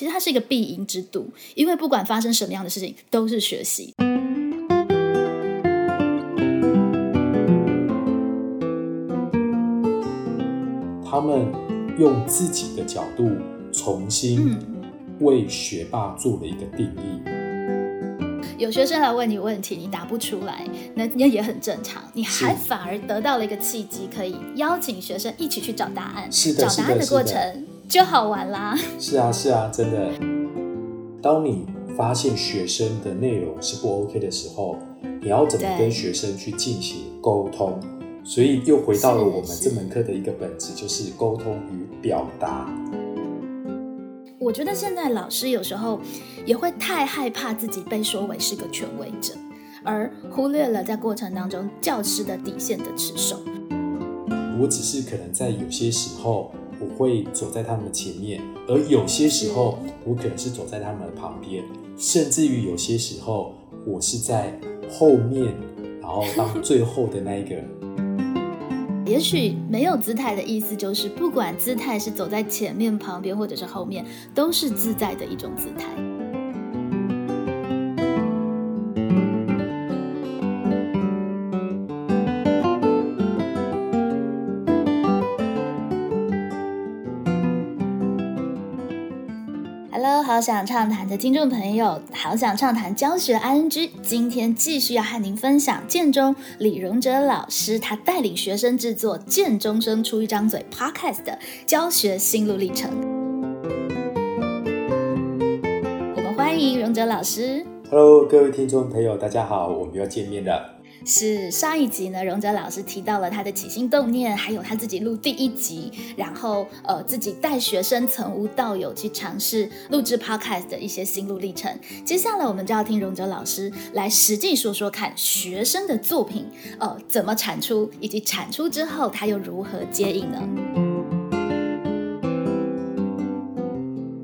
其实它是一个必赢之度，因为不管发生什么样的事情，都是学习。他们用自己的角度重新为学霸做了一个定义。有学生来问你问题，你答不出来，那那也很正常。你还反而得到了一个契机，可以邀请学生一起去找答案。是的，找答案的过程就好玩啦。是啊，是啊，真的。当你发现学生的内容是不 OK 的时候，你要怎么跟学生去进行沟通？所以又回到了我们这门课的一个本质，就是沟通与表达。我觉得现在老师有时候也会太害怕自己被说为是个权威者，而忽略了在过程当中教师的底线的持守。我只是可能在有些时候我会走在他们的前面，而有些时候我可能是走在他们的旁边，甚至于有些时候我是在后面，然后当最后的那一个。也许没有姿态的意思，就是不管姿态是走在前面、旁边，或者是后面，都是自在的一种姿态。好想畅谈的听众朋友，好想畅谈教学 ING，今天继续要和您分享建中李荣哲老师他带领学生制作《建中生出一张嘴》Podcast 的教学心路历程。我们欢迎荣哲老师。Hello，各位听众朋友，大家好，我们要见面了。是上一集呢，荣哲老师提到了他的起心动念，还有他自己录第一集，然后呃自己带学生从无到有去尝试录制 podcast 的一些心路历程。接下来我们就要听荣哲老师来实际说说看学生的作品，呃怎么产出，以及产出之后他又如何接应呢？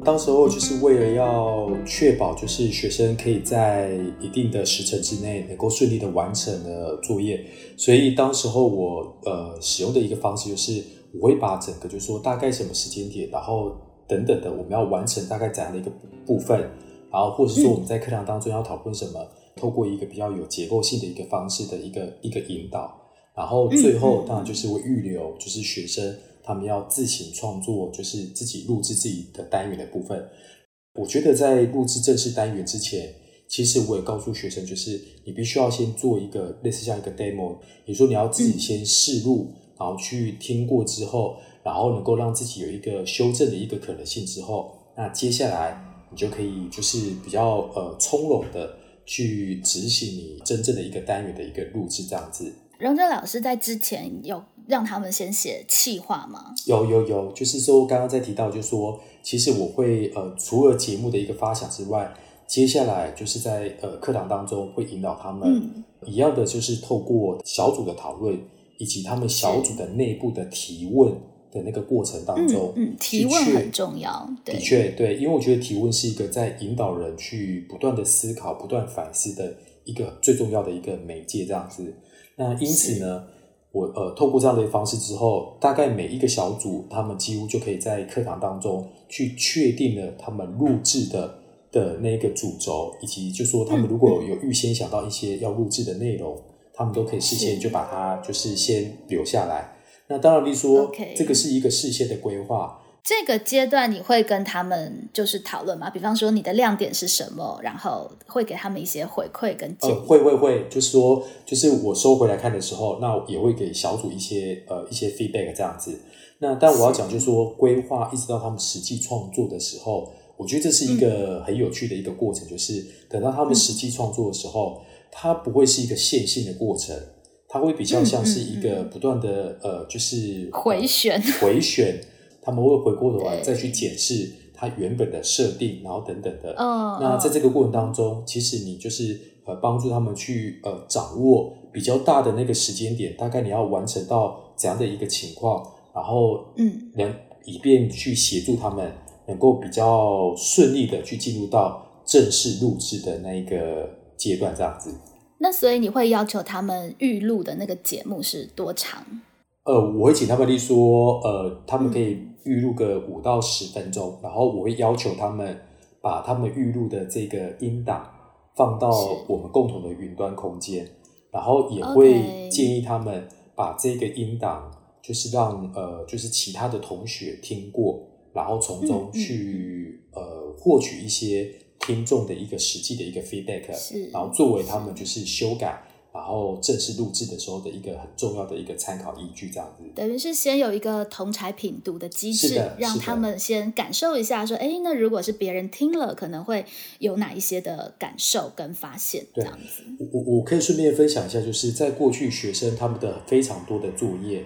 当时候就是为了要确保，就是学生可以在一定的时程之内能够顺利的完成的作业，所以当时候我呃使用的一个方式就是，我会把整个就是说大概什么时间点，然后等等的我们要完成大概怎样的一个部分，然后或者说我们在课堂当中要讨论什么，透过一个比较有结构性的一个方式的一个一个引导，然后最后当然就是会预留就是学生。他们要自行创作，就是自己录制自己的单元的部分。我觉得在录制正式单元之前，其实我也告诉学生，就是你必须要先做一个类似像一个 demo，你说你要自己先试录，然后去听过之后，然后能够让自己有一个修正的一个可能性之后，那接下来你就可以就是比较呃从容的去执行你真正的一个单元的一个录制这样子。荣哲老师在之前有。让他们先写气话吗？有有有，就是说刚刚在提到，就是说，其实我会呃，除了节目的一个发想之外，接下来就是在呃课堂当中会引导他们一样的，就是透过小组的讨论以及他们小组的内部的提问的那个过程当中，嗯，提问很重要，的确对，因为我觉得提问是一个在引导人去不断的思考、不断反思的一个最重要的一个媒介，这样子。那因此呢？我呃，透过这样的方式之后，大概每一个小组，他们几乎就可以在课堂当中去确定了他们录制的的那个主轴，以及就说他们如果有预先想到一些要录制的内容，他们都可以事先就把它就是先留下来。那当然，你说这个是一个事先的规划。这个阶段你会跟他们就是讨论吗？比方说你的亮点是什么，然后会给他们一些回馈跟建议。会会会，就是说，就是我收回来看的时候，那也会给小组一些呃一些 feedback 这样子。那但我要讲，就是说规划一直到他们实际创作的时候，我觉得这是一个很有趣的一个过程，就是等到他们实际创作的时候，它不会是一个线性的过程，它会比较像是一个不断的呃，就是回旋回旋。他们会回过头来再去检视它原本的设定，然后等等的。嗯，那在这个过程当中，其实你就是呃帮助他们去呃掌握比较大的那个时间点，大概你要完成到怎样的一个情况，然后嗯，能以便去协助他们能够比较顺利的去进入到正式录制的那一个阶段，这样子。那所以你会要求他们预录的那个节目是多长？呃，我会请他们例说，呃，他们可以预录个五到十分钟，然后我会要求他们把他们预录的这个音档放到我们共同的云端空间，然后也会建议他们把这个音档，就是让呃，就是其他的同学听过，然后从中去呃获取一些听众的一个实际的一个 feedback，然后作为他们就是修改。然后正式录制的时候的一个很重要的一个参考依据，这样子，等于是先有一个同台品读的机制，让他们先感受一下，说，哎，那如果是别人听了，可能会有哪一些的感受跟发现，这样子。我我可以顺便分享一下，就是在过去学生他们的非常多的作业，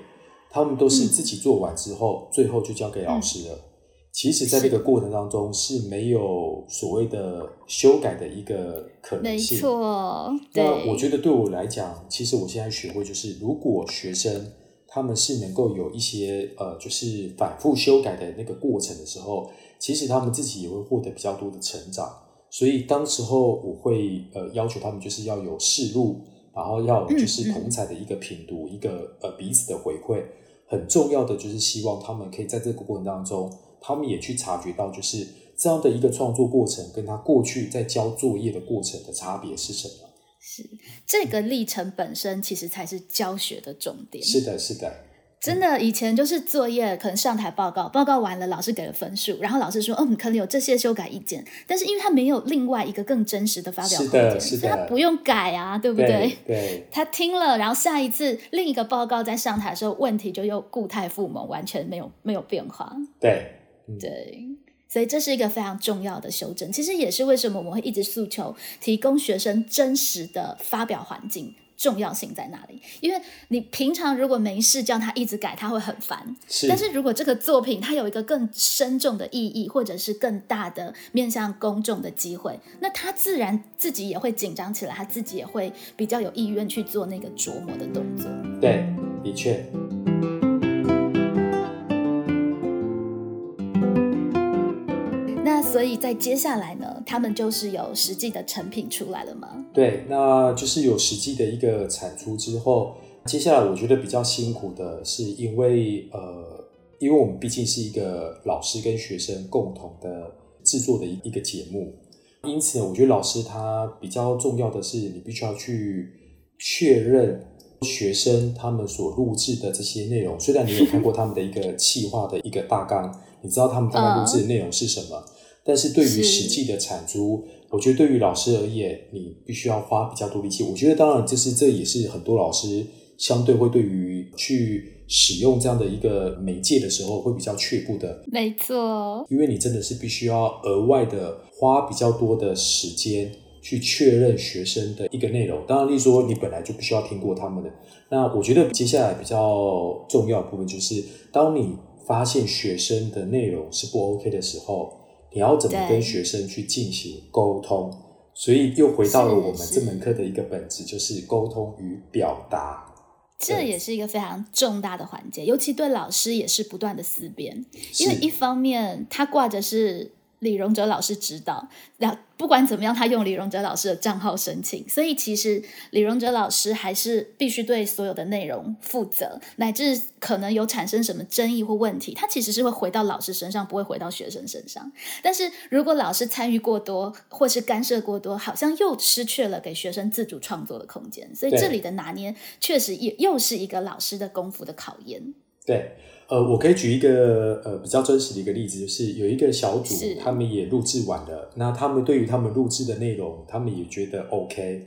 他们都是自己做完之后，最后就交给老师了。其实，在这个过程当中是没有所谓的修改的一个可能性。没错，那我觉得对我来讲，其实我现在学会就是，如果学生他们是能够有一些呃，就是反复修改的那个过程的时候，其实他们自己也会获得比较多的成长。所以，当时候我会呃要求他们就是要有试录，然后要就是同彩的一个品读，一个呃彼此的回馈。很重要的就是希望他们可以在这个过程当中。他们也去察觉到，就是这样的一个创作过程，跟他过去在交作业的过程的差别是什么？是这个历程本身，其实才是教学的重点。是的，是的，真的，以前就是作业，可能上台报告，报告完了，老师给了分数，然后老师说，嗯，可能有这些修改意见，但是因为他没有另外一个更真实的发表空间，所以他不用改啊，对不对？对，他听了，然后下一次另一个报告在上台的时候，问题就又固态复萌，完全没有没有变化。对。对，所以这是一个非常重要的修正。其实也是为什么我们会一直诉求提供学生真实的发表环境，重要性在哪里？因为你平常如果没事叫他一直改，他会很烦。是，但是如果这个作品它有一个更深重的意义，或者是更大的面向公众的机会，那他自然自己也会紧张起来，他自己也会比较有意愿去做那个琢磨的动作。对，的确。所以在接下来呢，他们就是有实际的成品出来了吗？对，那就是有实际的一个产出之后，接下来我觉得比较辛苦的是，因为呃，因为我们毕竟是一个老师跟学生共同的制作的一一个节目，因此我觉得老师他比较重要的是，你必须要去确认学生他们所录制的这些内容。虽然你有看过他们的一个企划的一个大纲，你知道他们大概 录制的内容是什么。但是对于实际的产出，我觉得对于老师而言，你必须要花比较多力气。我觉得当然，就是这也是很多老师相对会对于去使用这样的一个媒介的时候会比较却步的。没错，因为你真的是必须要额外的花比较多的时间去确认学生的一个内容。当然，例如说你本来就不需要听过他们的。那我觉得接下来比较重要的部分就是，当你发现学生的内容是不 OK 的时候。你要怎么跟学生去进行沟通？所以又回到了我们这门课的一个本质，就是沟通与表达。这也是一个非常重大的环节，尤其对老师也是不断的思辨，因为一方面他挂着是。李荣哲老师指导，那不管怎么样，他用李荣哲老师的账号申请，所以其实李荣哲老师还是必须对所有的内容负责，乃至可能有产生什么争议或问题，他其实是会回到老师身上，不会回到学生身上。但是如果老师参与过多或是干涉过多，好像又失去了给学生自主创作的空间。所以这里的拿捏确实也又是一个老师的功夫的考验。对。呃，我可以举一个呃比较真实的一个例子，就是有一个小组，他们也录制完了。那他们对于他们录制的内容，他们也觉得 OK。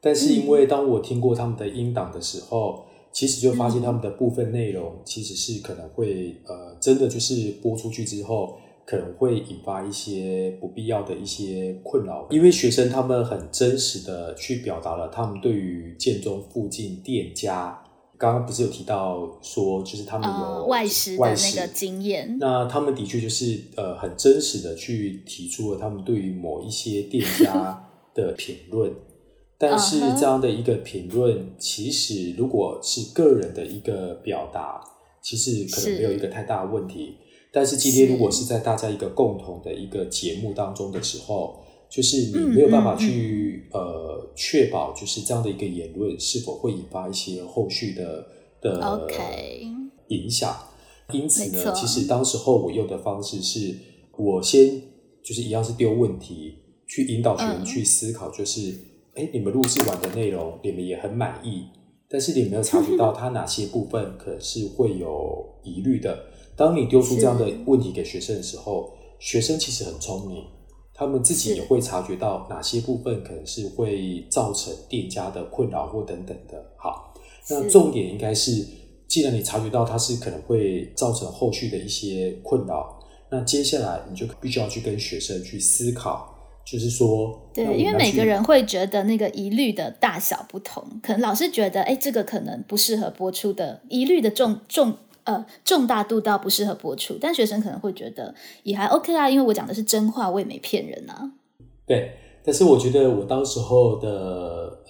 但是因为当我听过他们的音档的时候，其实就发现他们的部分内容其实是可能会呃真的就是播出去之后，可能会引发一些不必要的一些困扰。因为学生他们很真实的去表达了他们对于建中附近店家。刚刚不是有提到说，就是他们有外食的那个经验。那他们的确就是呃很真实的去提出了他们对于某一些店家的评论。但是这样的一个评论，其实如果是个人的一个表达，其实可能没有一个太大的问题。但是今天如果是在大家一个共同的一个节目当中的时候，就是你没有办法去呃确保，就是这样的一个言论是否会引发一些后续的的影响。因此呢，其实当时候我用的方式是，我先就是一样是丢问题，去引导学嗯。生去思考，就是，哎、你们录制完的内容，你们也很满意，但是你没有察觉到它哪些部分可能是会有疑虑的？当你丢出这样的 问题给学生的时候，学生其实很聪明，他们自己也会察觉到哪些部分可能是会造成店家的困扰或等等的。好，那重点应该是，既然你察觉到它是可能会造成后续的一些困扰，那接下来你就必须要去跟学生去思考，就是说，对，因为每个人会觉得那个疑虑的大小不同，可能老师觉得，哎，这个可能不适合播出的疑虑的重重呃重大度到不适合播出，但学生可能会觉得也还 OK 啊，因为我讲的是真话，我也没骗人啊。对，但是我觉得我当时候的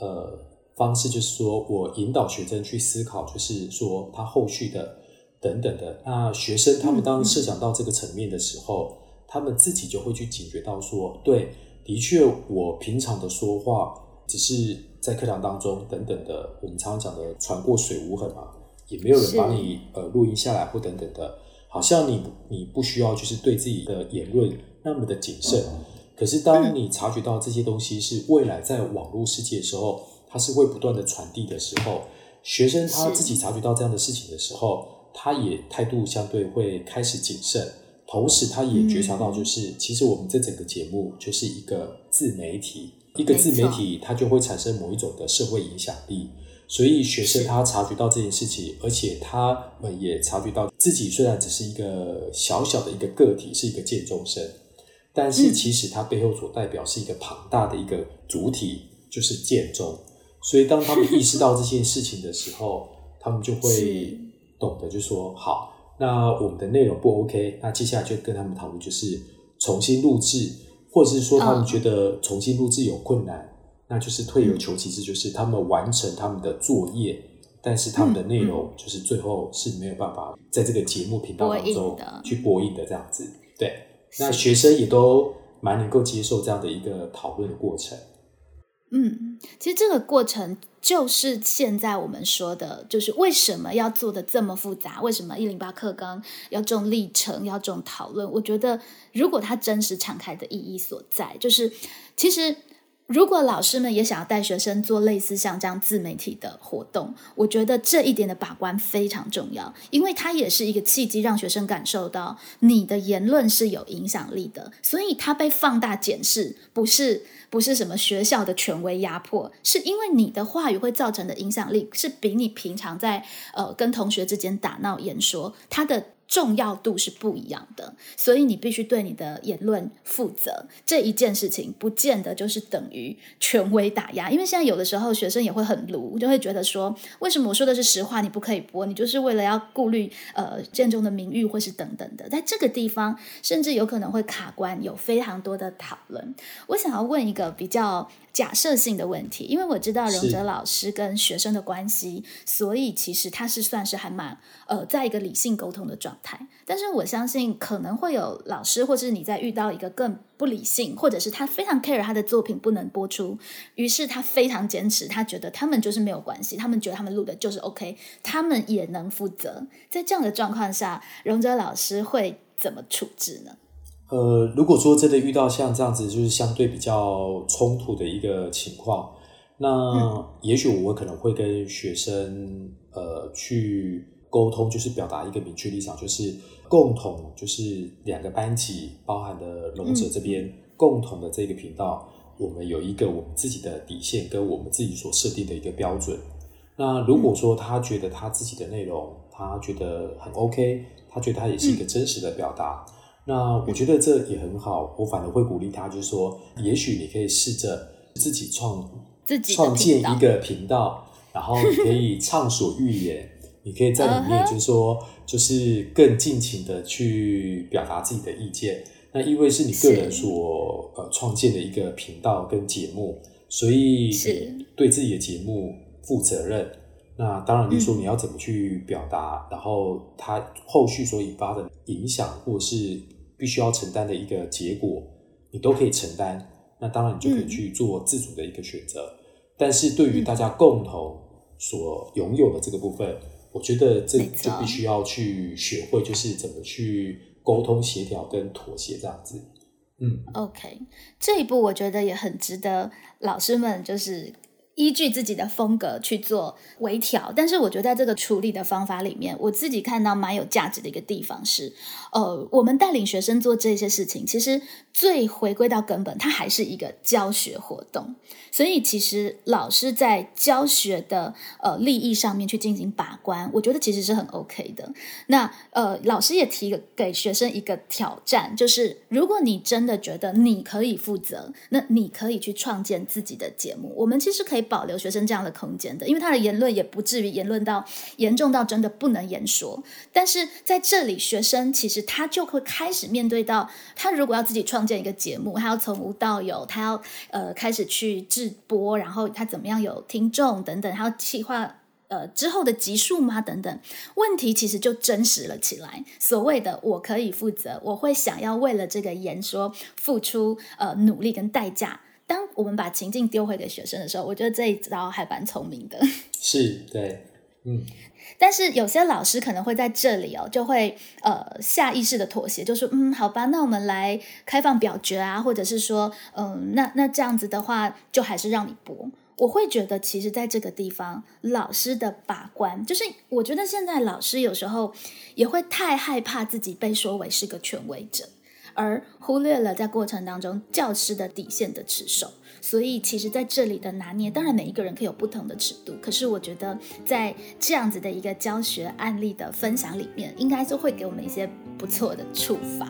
呃方式就是说我引导学生去思考，就是说他后续的等等的。那学生他们当设想到这个层面的时候，他们自己就会去警觉到说，对，的确我平常的说话只是在课堂当中等等的，我们常常讲的船过水无痕嘛，也没有人是把你呃录音下来或等等的，好像你你不需要就是对自己的言论那么的谨慎。可是，当你察觉到这些东西是未来在网络世界的时候，它是会不断的传递的时候，学生他自己察觉到这样的事情的时候，他也态度相对会开始谨慎，同时他也觉察到，就是、其实我们这整个节目就是一个自媒体，一个自媒体它就会产生某一种的社会影响力。所以学生他察觉到这件事情，而且他们也察觉到自己虽然只是一个小小的一个个体，是一个见众生，但是嗯其实他背后所代表是一个庞大的一个主体，就是见众。所以当他们意识到这件事情的时候，他们就会懂得，就说好，那我们的内容不 OK，那接下来就跟他们讨论，就是重新录制，或者是说他们嗯觉得重新录制有困难，那就是退有求其次，就是他们完成他们的作业。但是他们的内容就是最后是没有办法在这个节目频道当中去播映的这样子，对。那学生也都蛮能够接受这样的一个讨论的过程。嗯，其实这个过程就是现在我们说的，就是为什么要做的这么复杂？为什么一零八课纲要重历程，要重讨论？我觉得，如果它真实敞开的意义所在，就是其实。如果老师们也想要带学生做类似像这样自媒体的活动，我觉得这一点的把关非常重要，因为它也是一个契机，让学生感受到你的言论是有影响力的，所以它被放大检视，不是不是什么学校的权威压迫，是因为你的话语会造成的影响力是比你平常在呃跟同学之间打闹言说，它的重要度是不一样的，所以你必须对你的言论负责。这一件事情不见得就是等于权威打压，因为现在有的时候学生也会很鲁，就会觉得说，为什么我说的是实话，你不可以播？你就是为了要顾虑呃建中的名誉或是等等的，在这个地方甚至有可能会卡关，有非常多的讨论。我想要问一个比较假设性的问题，因为我知道荣是哲老师跟学生的关系，所以其实他是算是还蛮呃，在一个理性沟通的状态。但是我相信可能会有老师，或是你在遇到一个更不理性，或者是他非常 care 他的作品不能播出，于是他非常坚持，他觉得他们就是没有关系，他们觉得他们录的就是 OK，他们也能负责。在这样的状况下，荣哲老师会怎么处置呢？呃，如果说真的遇到像这样子，就是相对比较冲突的一个情况，那也许我可能会跟学生呃去沟通，就是表达一个明确立场，就是共同就是两个班级，包含的龙者这边、共同的这个频道，我们有一个我们自己的底线跟我们自己所设定的一个标准。那如果说他觉得他自己的内容，他觉得很 OK，他觉得他也是一个真实的表达。那我觉得这也很好，我反而会鼓励他，就是说，也许你可以试着自己创自己创建一个频道，然后你可以畅所欲言，你可以在里面就是说，就是更尽情的去表达自己的意见。那因为是你个人所呃创建的一个频道跟节目，所以对自己的节目负责任。那当然，你嗯说你要怎么去表达，然后它后续所引发的影响，或是必须要承担的一个结果，你都可以承担。那当然，你就可以嗯去做自主的一个选择。但是对于大家共同所拥有的这个部分，我觉得这就必须要去学会，就是怎么去沟通、协调跟妥协这样子。嗯，OK，这一步我觉得也很值得老师们就是依据自己的风格去做微调。但是我觉得在这个处理的方法里面，我自己看到蛮有价值的一个地方是，呃，我们带领学生做这些事情，其实最回归到根本，它还是一个教学活动。所以其实老师在教学的呃利益上面去进行把关，我觉得其实是很 OK 的。那呃，老师也提给学生一个挑战，就是如果你真的觉得你可以负责，那你可以去创建自己的节目。我们其实可以保留学生这样的空间的，因为他的言论也不至于言论到严重到真的不能言说。但是在这里，学生其实他就会开始面对到，他如果要自己创建一个节目，他要从无到有，他要呃开始去制播，然后他怎么样有听众等等，他要企划。呃，之后的集数吗？等等，问题其实就真实了起来。所谓的我可以负责，我会想要为了这个言说付出呃努力跟代价。当我们把情境丢回给学生的时候，我觉得这一招还蛮聪明的。是对，嗯，但是有些老师可能会在这里哦，就会呃下意识的妥协，就说嗯，好吧，那我们来开放表决啊，或者是说嗯，那那这样子的话，就还是让你播。我会觉得，其实在这个地方，老师的把关，就是我觉得现在老师有时候也会太害怕自己被说为是个权威者，而忽略了在过程当中教师的底线的持守。所以，其实在这里的拿捏，当然每一个人可以有不同的尺度，可是我觉得在这样子的一个教学案例的分享里面，应该是会给我们一些不错的触发。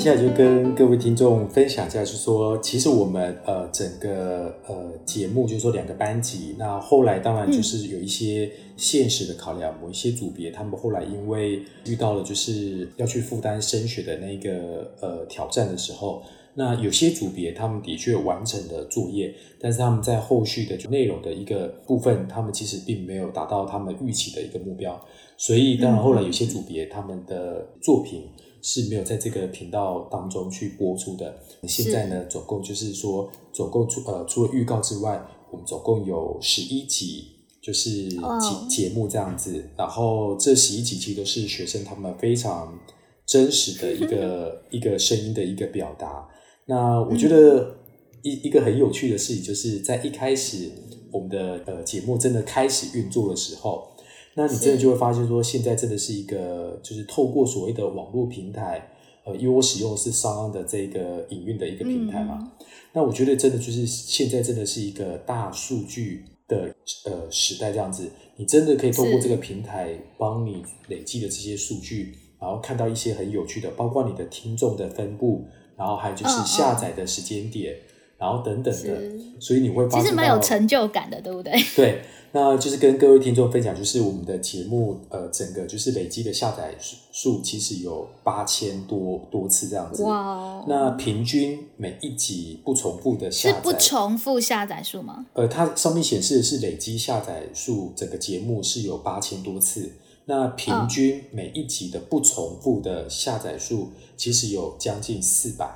接下来就跟各位听众分享一下，就是说，其实我们呃整个呃节目，就是说两个班级，那后来当然就是有一些现实的考量，某一些组别他们后来因为遇到了就是要去负担升学的那个呃挑战的时候，那有些组别他们的确完成了作业，但是他们在后续的内容的一个部分，他们其实并没有达到他们预期的一个目标，所以当然后来有些组别他们的作品。是没有在这个频道当中去播出的。现在呢，总共就是说，总共除呃除了预告之外，我们总共有十一集，就是节、哦节目这样子。然后这十一集其实都是学生他们非常真实的一个 一个声音的一个表达。那我觉得一一个很有趣的事情，就是在一开始我们的呃节目真的开始运作的时候。那你真的就会发现说，现在真的是一个，就是透过所谓的网络平台，呃，因为我使用的是商安的这个营运的一个平台嘛，嗯。那我觉得真的就是现在真的是一个大数据的呃时代，这样子，你真的可以透过这个平台帮你累积的这些数据，然后看到一些很有趣的，包括你的听众的分布，然后还有就是下载的时间点，然后等等的，所以你会发现其实蛮有成就感的，对不对？对，那就是跟各位听众分享，就是我们的节目，呃，整个就是累积的下载数数其实有八千多多次这样子。哇哦，那平均每一集不重复的下载，是不重复下载数吗？呃，它上面显示的是累积下载数，整个节目是有八千多次。那平嗯均每一集的不重复的下载数，其实有将近四百。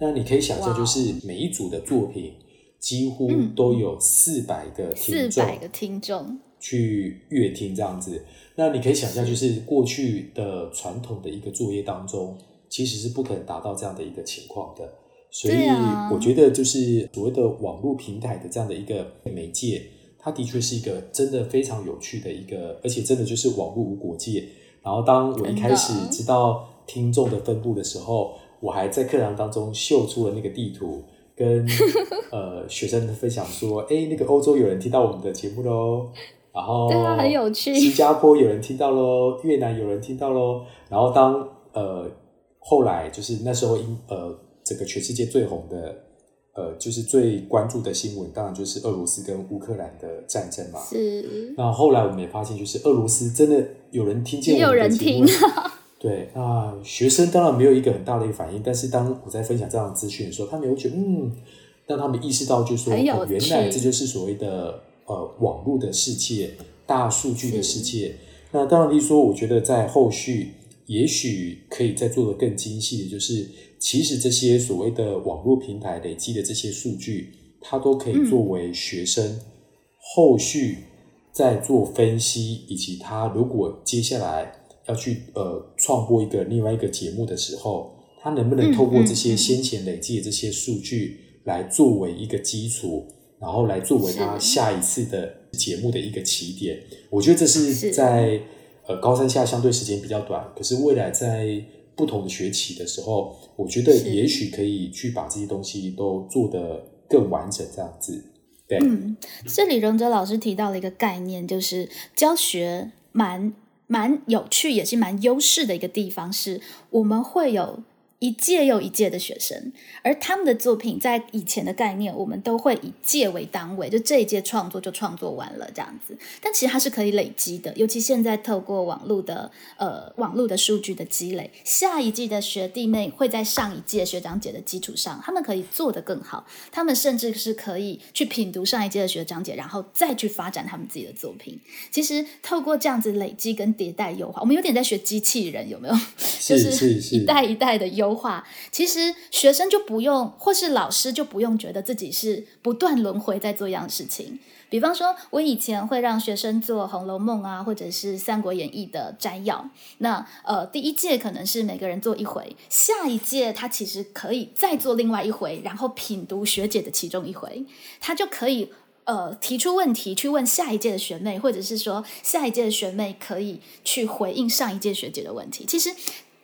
那你可以想象，就是每一组的作品几乎嗯都有四百个听众。百个听众，去阅听这样子。那你可以想象，就是过去的传统的一个作业当中，其实是不可能达到这样的一个情况的。所以我觉得，就是所谓的网络平台的这样的一个媒介，它的确是一个真的非常有趣的一个，而且真的就是网络无国界。然后当我一开始知道听众的分布的时候，我还在课堂当中秀出了那个地图，跟 呃学生分享说：“哎，那个欧洲有人听到我们的节目喽。”然后对啊很有趣新加坡有人听到喽，越南有人听到喽。然后当呃后来就是那时候因呃整个全世界最红的呃就是最关注的新闻，当然就是俄罗斯跟乌克兰的战争嘛。是那后来我们也发现，就是俄罗斯真的有人听见有我们的人节目听，对，那学生当然没有一个很大的一个反应，但是当我在分享这样的资讯的时候，他们也会觉得，嗯，让他们意识到，就是说，原来趣这就是所谓的呃网络的世界、大数据的世界。那当然，例如说，我觉得在后续也许可以再做的更精细的，就是其实这些所谓的网络平台累积的这些数据，它都可以作为学生后续再做分析，以及他如果接下来要去呃创播一个另外一个节目的时候，他能不能透过这些先前累积的这些数据来作为一个基础，然后来作为他下一次的节目的一个起点？我觉得这是在呃高三下相对时间比较短，可是未来在不同的学期的时候，我觉得也许可以去把这些东西都做得更完整，这样子。嗯，这里荣哲老师提到了一个概念，就是教学蛮蛮有趣，也是蛮优势的一个地方，是我们会有。一届又一届的学生，而他们的作品在以前的概念，我们都会以届为单位，就这一届创作就创作完了这样子。但其实它是可以累积的，尤其现在透过网络的呃网络的数据的积累，下一季的学弟妹会在上一届学长姐的基础上，他们可以做得更好，他们甚至是可以去品读上一届的学长姐，然后再去发展他们自己的作品。其实透过这样子累积跟迭代优化，我们有点在学机器人，有没有？就是一代一代的优。优化，其实学生就不用，或是老师就不用觉得自己是不断轮回在做一样事情。比方说，我以前会让学生做《红楼梦》啊，或者是《三国演义》的摘要。那呃，第一届可能是每个人做一回，下一届他其实可以再做另外一回，然后品读学姐的其中一回，他就可以呃提出问题去问下一届的学妹，或者是说下一届的学妹可以去回应上一届学姐的问题。其实。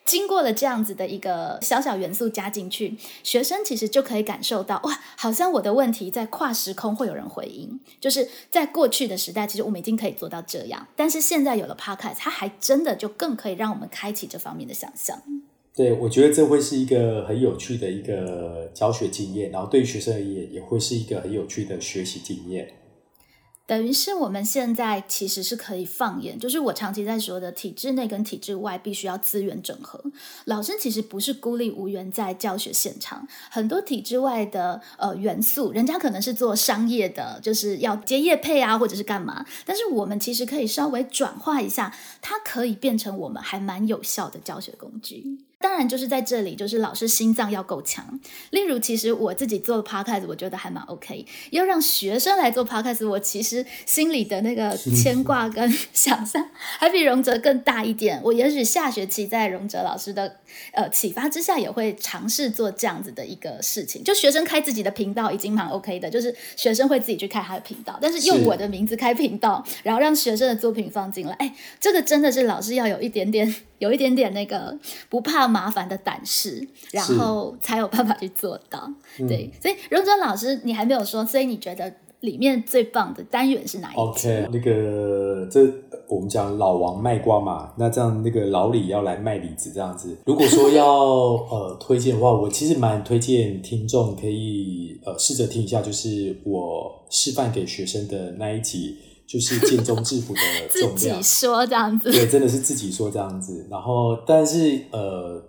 经过了这样子的一个小小元素加进去，学生其实就可以感受到哇，好像我的问题在跨时空会有人回应。就是在过去的时代，其实我们已经可以做到这样，但是现在有了 Podcast，它还真的就更可以让我们开启这方面的想象。对，我觉得这会是一个很有趣的一个教学经验，然后对于学生而言，也会是一个很有趣的学习经验。等于是我们现在其实是可以放眼，就是我长期在说的体制内跟体制外必须要资源整合。老师其实不是孤立无援在教学现场，很多体制外的呃元素，人家可能是做商业的，就是要接业配啊，或者是干嘛。但是我们其实可以稍微转化一下，它可以变成我们还蛮有效的教学工具。当然，就是在这里，就是老师心脏要够强。例如，其实我自己做 podcast，我觉得还蛮 OK。要让学生来做 podcast，我其实心里的那个牵挂跟 想象，还比荣哲更大一点。我也许下学期在荣哲老师的呃启发之下，也会尝试做这样子的一个事情。就学生开自己的频道已经蛮 OK 的，就是学生会自己去开他的频道，但是用我的名字开频道，然后让学生的作品放进来。哎，这个真的是老师要有一点点。有一点点那个不怕麻烦的胆识，然后才有办法去做到。对，所以荣哲老师，你还没有说，所以你觉得里面最棒的单元是哪一？OK，那个这我们讲老王卖瓜嘛，那这样那个老李要来卖李子这样子。如果说要 呃推荐的话，我其实蛮推荐听众可以呃试着听一下，就是我示范给学生的那一集。就是建中制服的 重量，自己说这样子，对，真的是自己说这样子。然后，但是呃，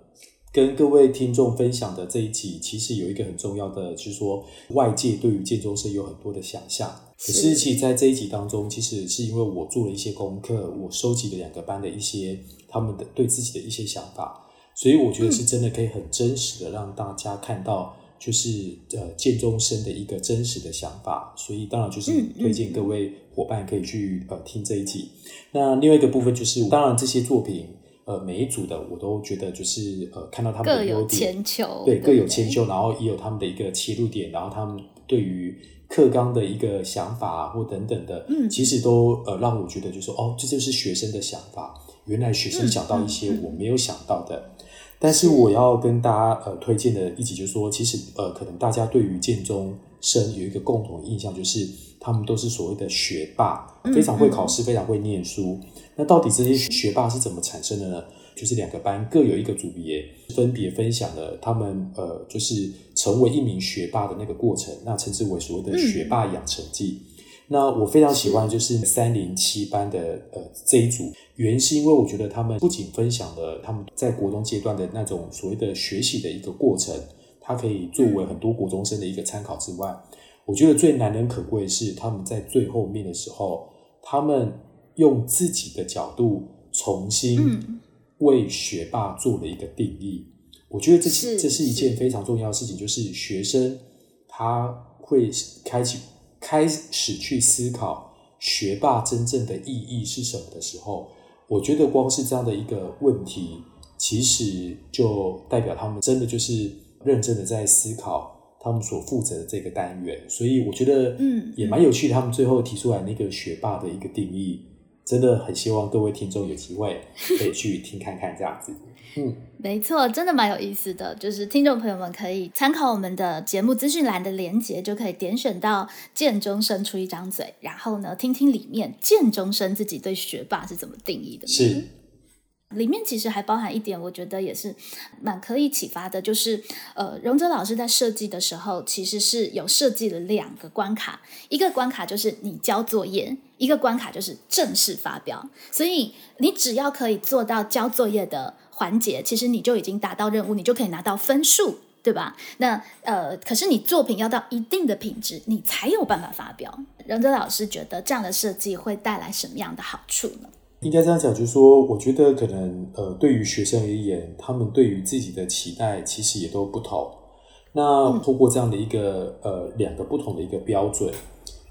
跟各位听众分享的这一集，其实有一个很重要的，就是说外界对于建中生有很多的想象。可是，其实在这一集当中，其实是因为我做了一些功课，我收集了两个班的一些他们的对自己的一些想法，所以我觉得是真的可以很真实的让大家看到。就是呃，建中生的一个真实的想法，所以当然就是推荐各位伙伴可以去呃听这一集。那另外一个部分就是，当然这些作品呃每一组的我都觉得就是呃看到他们的优点，对各有千秋，然后也有他们的一个切入点，然后他们对于课纲的一个想法或等等的，嗯，其实都呃让我觉得就是说哦，这就是学生的想法，原来学生想到一些我没有想到的。但是我要跟大家呃推荐的一集就是说，其实呃可能大家对于建中生有一个共同印象，就是他们都是所谓的学霸，非常会考试，非常会念书。那到底这些学霸是怎么产生的呢？就是两个班各有一个组别，分别分享了他们呃就是成为一名学霸的那个过程，那称之为所谓的学霸养成记。那我非常喜欢就是三零七班的呃这一组，原因是因为我觉得他们不仅分享了他们在国中阶段的那种所谓的学习的一个过程，它可以作为很多国中生的一个参考之外，我觉得最难能可贵的是他们在最后面的时候，他们用自己的角度重新为学霸做了一个定义。我觉得这是这是一件非常重要的事情，就是学生他会开启。开始去思考学霸真正的意义是什么的时候，我觉得光是这样的一个问题，其实就代表他们真的就是认真的在思考他们所负责的这个单元。所以我觉得，嗯，也蛮有趣。他们最后提出来那个学霸的一个定义，真的很希望各位听众有机会可以去听看看这样子。嗯，没错，真的蛮有意思的。就是听众朋友们可以参考我们的节目资讯栏的连接，就可以点选到剑中生出一张嘴，然后呢，听听里面剑中生自己对学霸是怎么定义的。是，里面其实还包含一点，我觉得也是蛮可以启发的，就是呃，荣哲老师在设计的时候，其实是有设计了两个关卡，一个关卡就是你交作业，一个关卡就是正式发表。所以你只要可以做到交作业的。环节其实你就已经达到任务，你就可以拿到分数，对吧？那呃，可是你作品要到一定的品质，你才有办法发表。荣哲老师觉得这样的设计会带来什么样的好处呢？应该这样讲，就是说，我觉得可能呃，对于学生而言，他们对于自己的期待其实也都不同。那通过这样的一个呃两个不同的一个标准，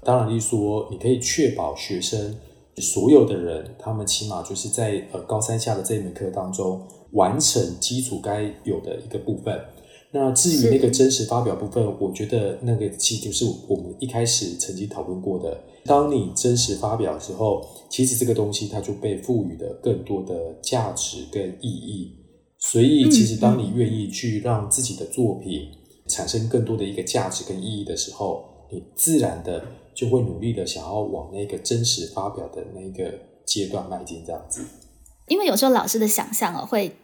当然，例如说，你可以确保学生所有的人，他们起码就是在呃高三下的这一门课当中。完成基础该有的一个部分。那至于那个真实发表部分，我觉得那个其实就是我们一开始曾经讨论过的。当你真实发表的时候，其实这个东西它就被赋予了更多的价值跟意义。所以，其实当你愿意去让自己的作品产生更多的一个价值跟意义的时候，你自然的就会努力的想要往那个真实发表的那个阶段迈进，这样子。因为有时候老师的想象哦，会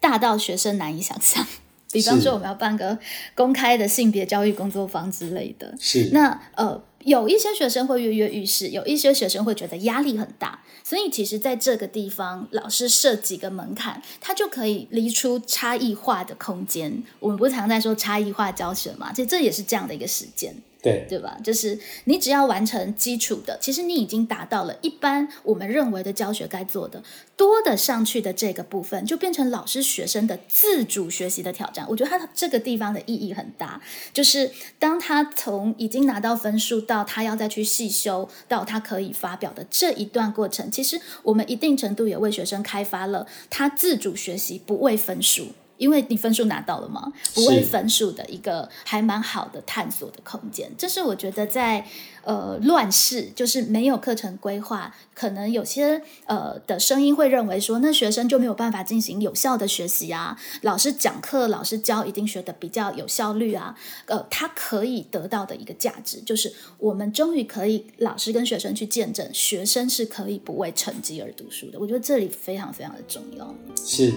大到学生难以想象。比方说，我们要办个公开的性别教育工作坊之类的。是。那呃，有一些学生会跃跃欲试，有一些学生会觉得压力很大。所以，其实在这个地方，老师设几个门槛，他就可以离出差异化的空间。我们不是常在说差异化教学嘛？其实这也是这样的一个时间。对对吧？就是你只要完成基础的，其实你已经达到了一般我们认为的教学该做的。多的上去的这个部分，就变成老师学生的自主学习的挑战。我觉得他这个地方的意义很大，就是当他从已经拿到分数到他要再去细修，到他可以发表的这一段过程，其实我们一定程度也为学生开发了他自主学习不为分数。因为你分数拿到了嘛，不为分数的一个还蛮好的探索的空间，这是我觉得在呃乱世，就是没有课程规划，可能有些呃的声音会认为说，那学生就没有办法进行有效的学习啊，老师讲课，老师教一定学的比较有效率啊，呃，他可以得到的一个价值，就是我们终于可以老师跟学生去见证，学生是可以不为成绩而读书的，我觉得这里非常非常的重要，是。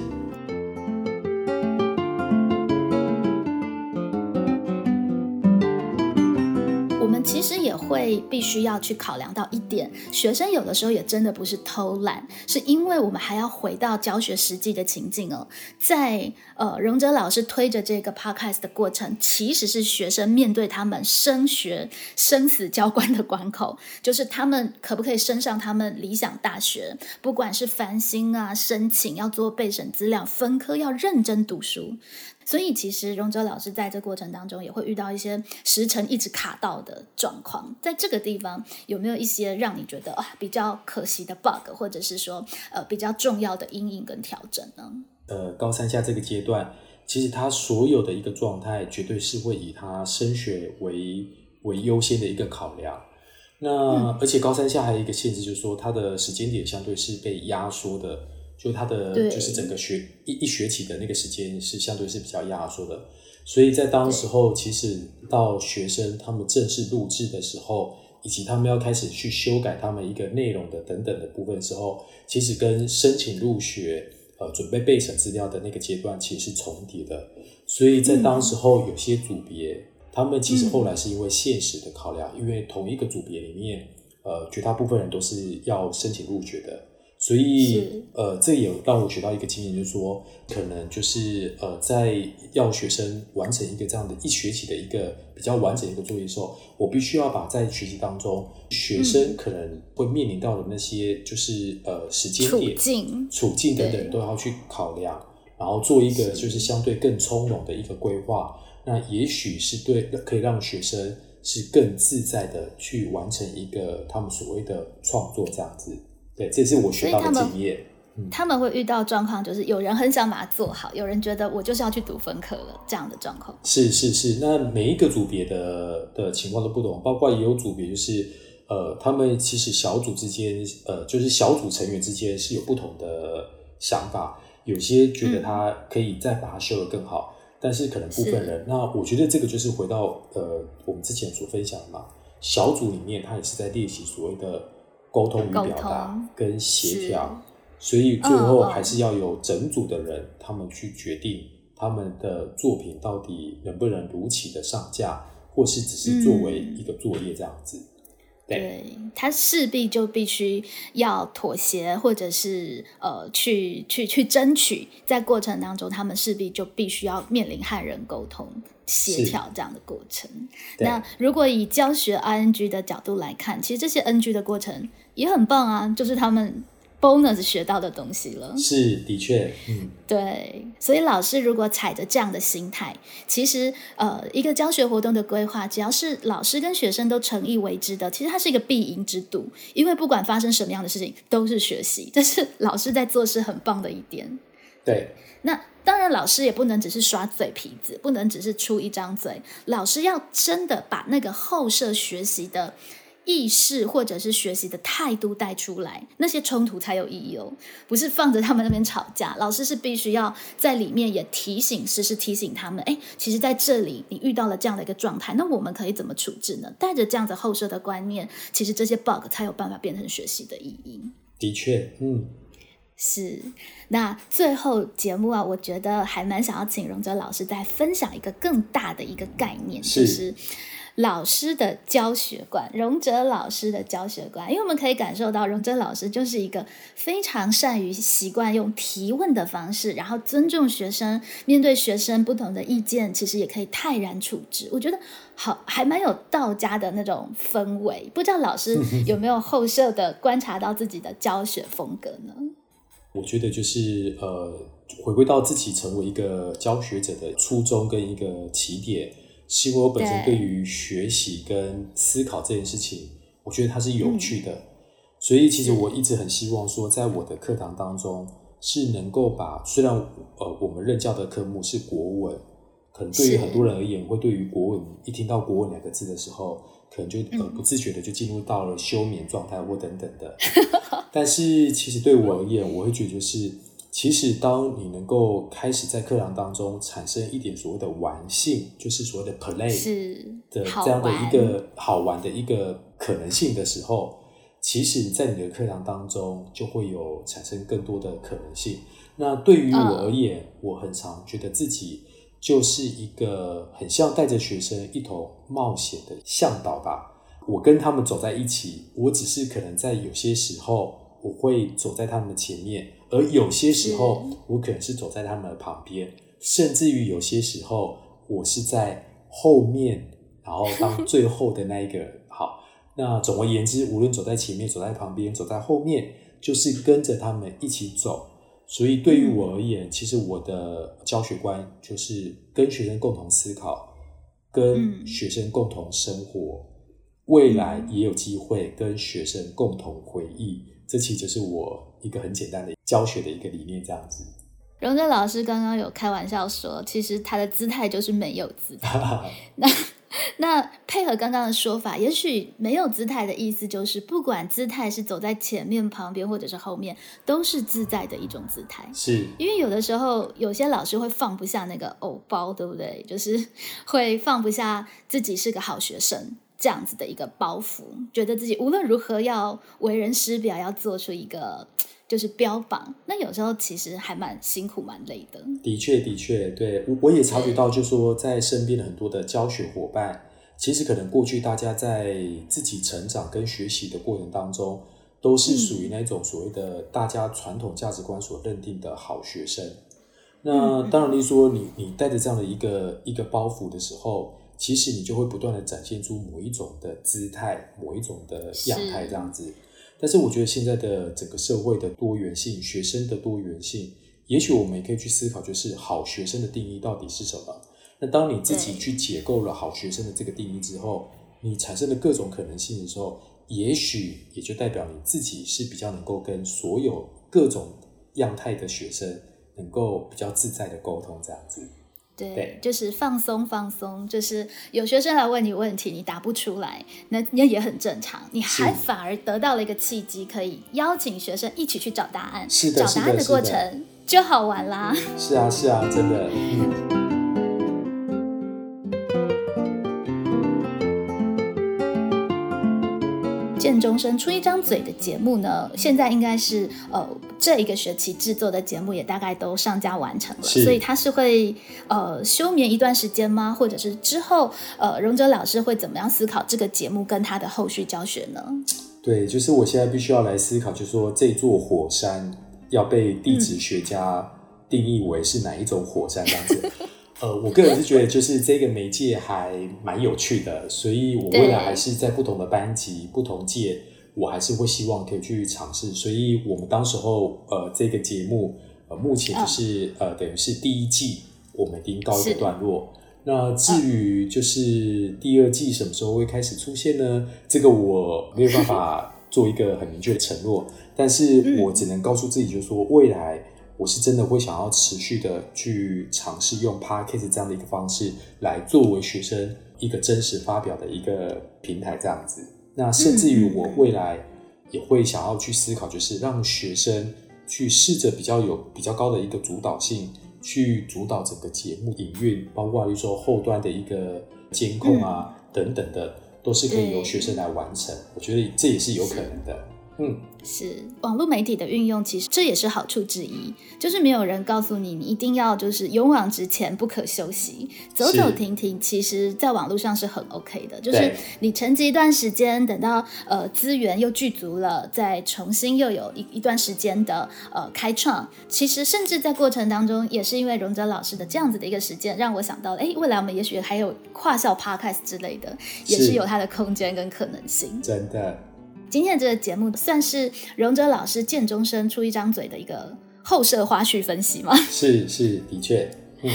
其实也会必须要去考量到一点，学生有的时候也真的不是偷懒，是因为我们还要回到教学实际的情境哦。在呃，荣哲老师推着这个 podcast 的过程，其实是学生面对他们升学生死交关的关口，就是他们可不可以升上他们理想大学，不管是繁星啊，申请要做备审资料，分科要认真读书。所以，其实荣哲老师在这过程当中也会遇到一些时程一直卡到的状况。在这个地方，有没有一些让你觉得啊比较可惜的 bug，或者是说呃比较重要的阴影跟调整呢？呃，高三下这个阶段，其实他所有的一个状态，绝对是会以他升学为为优先的一个考量。那而且高三下还有一个限制，就是说他的时间点相对是被压缩的。就他的就是整个学一一学期的那个时间是相对是比较压缩的，所以在当时候，其实到学生他们正式录制的时候，以及他们要开始去修改他们一个内容的等等的部分时候，其实跟申请入学呃准备备审资料的那个阶段其实是重叠的，所以在当时候有些组别，他们其实后来是因为现实的考量，因为同一个组别里面，呃绝大部分人都是要申请入学的。所以，呃，这也让我学到一个经验，就是说，可能就是呃，在要学生完成一个这样的一学期的一个比较完整的一个作业的时候，我必须要把在学习当中学生可能会面临到的那些，就是呃时间点、处境、处境等等，都要去考量，然后做一个就是相对更从容的一个规划。那也许是对可以让学生是更自在的去完成一个他们所谓的创作这样子。对，这是我学到的经验。他们会遇到状况，就是有人很想把它做好，有人觉得我就是要去读分科了，这样的状况。是是是，那每一个组别的的情况都不同，包括也有组别就是，呃，他们其实小组之间，呃，就是小组成员之间是有不同的想法，有些觉得他可以再把它修得更好，但是可能部分人，那我觉得这个就是回到呃我们之前所分享的嘛，小组里面他也是在练习所谓的沟通与表达跟协调。所以最后还是要有整组的人，他们去决定他们的作品到底能不能如期的上架，或是只是作为一个作业这样子。对。他势必就必须要妥协，或者是呃去去去争取，在过程当中，他们势必就必须要面临和人沟通协调这样的过程。那如果以教学 ING 的角度来看，其实这些 NG 的过程也很棒啊，就是他们。bonus 学到的东西了，是的确，嗯，对，所以老师如果踩着这样的心态，其实呃，一个教学活动的规划，只要是老师跟学生都诚意为之的，其实它是一个必赢之度，因为不管发生什么样的事情，都是学习，这是老师在做事很棒的一点。对，那当然，老师也不能只是耍嘴皮子，不能只是出一张嘴，老师要真的把那个后设学习的。意识或者是学习的态度带出来，那些冲突才有意义哦。不是放着他们那边吵架，老师是必须要在里面也提醒，时时提醒他们。哎，其实在这里你遇到了这样的一个状态，那我们可以怎么处置呢？带着这样子后设的观念，其实这些 bug 才有办法变成学习的意义。的确，嗯，是。那最后节目啊，我觉得还蛮想要请荣哲老师再分享一个更大的一个概念，就是。老师的教学观，荣哲老师的教学观，因为我们可以感受到，荣哲老师就是一个非常善于习惯用提问的方式，然后尊重学生，面对学生不同的意见，其实也可以泰然处之。我觉得好，还蛮有道家的那种氛围。不知道老师有没有后设的观察到自己的教学风格呢？我觉得就是呃，回归到自己成为一个教学者的初衷跟一个起点。是因为我本身对于学习跟思考这件事情，我觉得它是有趣的，所以其实我一直很希望说，在我的课堂当中是能够把虽然呃我们任教的科目是国文，可能对于很多人而言，会对于国文一听到国文两个字的时候，可能就呃不自觉的就进入到了休眠状态或等等的，但是其实对我而言，我会觉得就是。其实，当你能够开始在课堂当中产生一点所谓的玩性，就是所谓的 play 的这样的一个好玩的一个可能性的时候，其实，在你的课堂当中就会有产生更多的可能性。那对于我而言，我很常觉得自己就是一个很像带着学生一同冒险的向导吧。我跟他们走在一起，我只是可能在有些时候。我会走在他们的前面，而有些时候我可能是走在他们的旁边，甚至于有些时候我是在后面，然后当最后的那一个。好，那总而言之，无论走在前面、走在旁边、走在后面，就是跟着他们一起走。所以对于我而言，其实我的教学观就是跟学生共同思考，跟学生共同生活，未来也有机会跟学生共同回忆。这其实就是我一个很简单的教学的一个理念，这样子。荣正老师刚刚有开玩笑说，其实他的姿态就是没有姿态。那那配合刚刚的说法，也许没有姿态的意思就是，不管姿态是走在前面、旁边或者是后面，都是自在的一种姿态。是因为有的时候有些老师会放不下那个偶包，对不对？就是 会放不下自己是个好学生。这样子的一个包袱，觉得自己无论如何要为人师表，要做出一个就是标榜。那有时候其实还蛮辛苦、蛮累的。的确，的确，对我我也察觉到，就说在身边的很多的教学伙伴，其实可能过去大家在自己成长跟学习的过程当中，都是属于那种所谓的大家传统价值观所认定的好学生。那当然，你说你你带着这样的一个一个包袱的时候。其实你就会不断的展现出某一种的姿态，某一种的样态这样子。但是我觉得现在的整个社会的多元性，学生的多元性，也许我们也可以去思考，就是好学生的定义到底是什么？那当你自己去解构了好学生的这个定义之后，你产生的各种可能性的时候，也许也就代表你自己是比较能够跟所有各种样态的学生能够比较自在的沟通，这样子。对，就是放松放松，就是有学生来问你问题，你答不出来，那那也很正常。你还反而得到了一个契机，可以邀请学生一起去找答案。是的，找答案的过程就好玩啦。是啊，是啊，真的。见终生出一张嘴的节目呢，现在应该是呃这一个学期制作的节目也大概都上架完成了，所以他是会呃休眠一段时间吗？或者是之后呃荣哲老师会怎么样思考这个节目跟他的后续教学呢？对，就是我现在必须要来思考，就是说这座火山要被地质学家定义为是哪一种火山这样子。呃，我个人是觉得，就是这个媒介还蛮有趣的，所以我未来还是在不同的班级、不同届，我还是会希望可以去尝试。所以我们当时候，呃，这个节目，呃，目前就是呃，等于是第一季，我们已经告一个段落。那至于就是第二季什么时候会开始出现呢？这个我没有办法 做一个很明确的承诺，但是我只能告诉自己，就是说未来。我是真的会想要持续的去尝试用 podcast 这样的一个方式来作为学生一个真实发表的一个平台，这样子。那甚至于我未来也会想要去思考，就是让学生去试着比较有比较高的一个主导性，去主导整个节目营运，包括例如说后端的一个监控啊等等的，都是可以由学生来完成。我觉得这也是有可能的。嗯，是网络媒体的运用，其实这也是好处之一，就是没有人告诉你，你一定要就是勇往直前，不可休息，走走停停，其实在网络上是很 OK 的。就是你沉寂一段时间，等到呃资源又具足了，再重新又有一一段时间的呃开创。其实甚至在过程当中，也是因为荣哲老师的这样子的一个实践，让我想到，哎，未来我们也许还有跨校 Podcast 之类的，也是有它的空间跟可能性。真的。今天的这个节目算是荣哲老师见中生出一张嘴的一个后设花絮分析吗？是是，的确，嗯，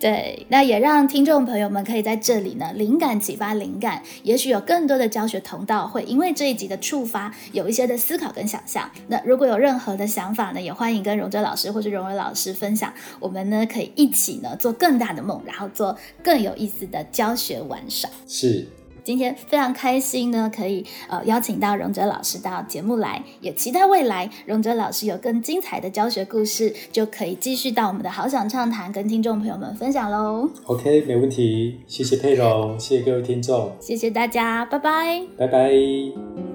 对，那也让听众朋友们可以在这里呢灵感启发灵感，也许有更多的教学同道会因为这一集的触发有一些的思考跟想象。那如果有任何的想法呢，也欢迎跟荣哲老师或者荣伟老师分享，我们呢可以一起呢做更大的梦，然后做更有意思的教学玩耍。是。今天非常开心呢，可以呃邀请到荣哲老师到节目来，也期待未来荣哲老师有更精彩的教学故事，就可以继续到我们的好想畅谈跟听众朋友们分享喽。OK，没问题，谢谢佩蓉，谢谢各位听众，谢谢大家，拜拜，拜拜。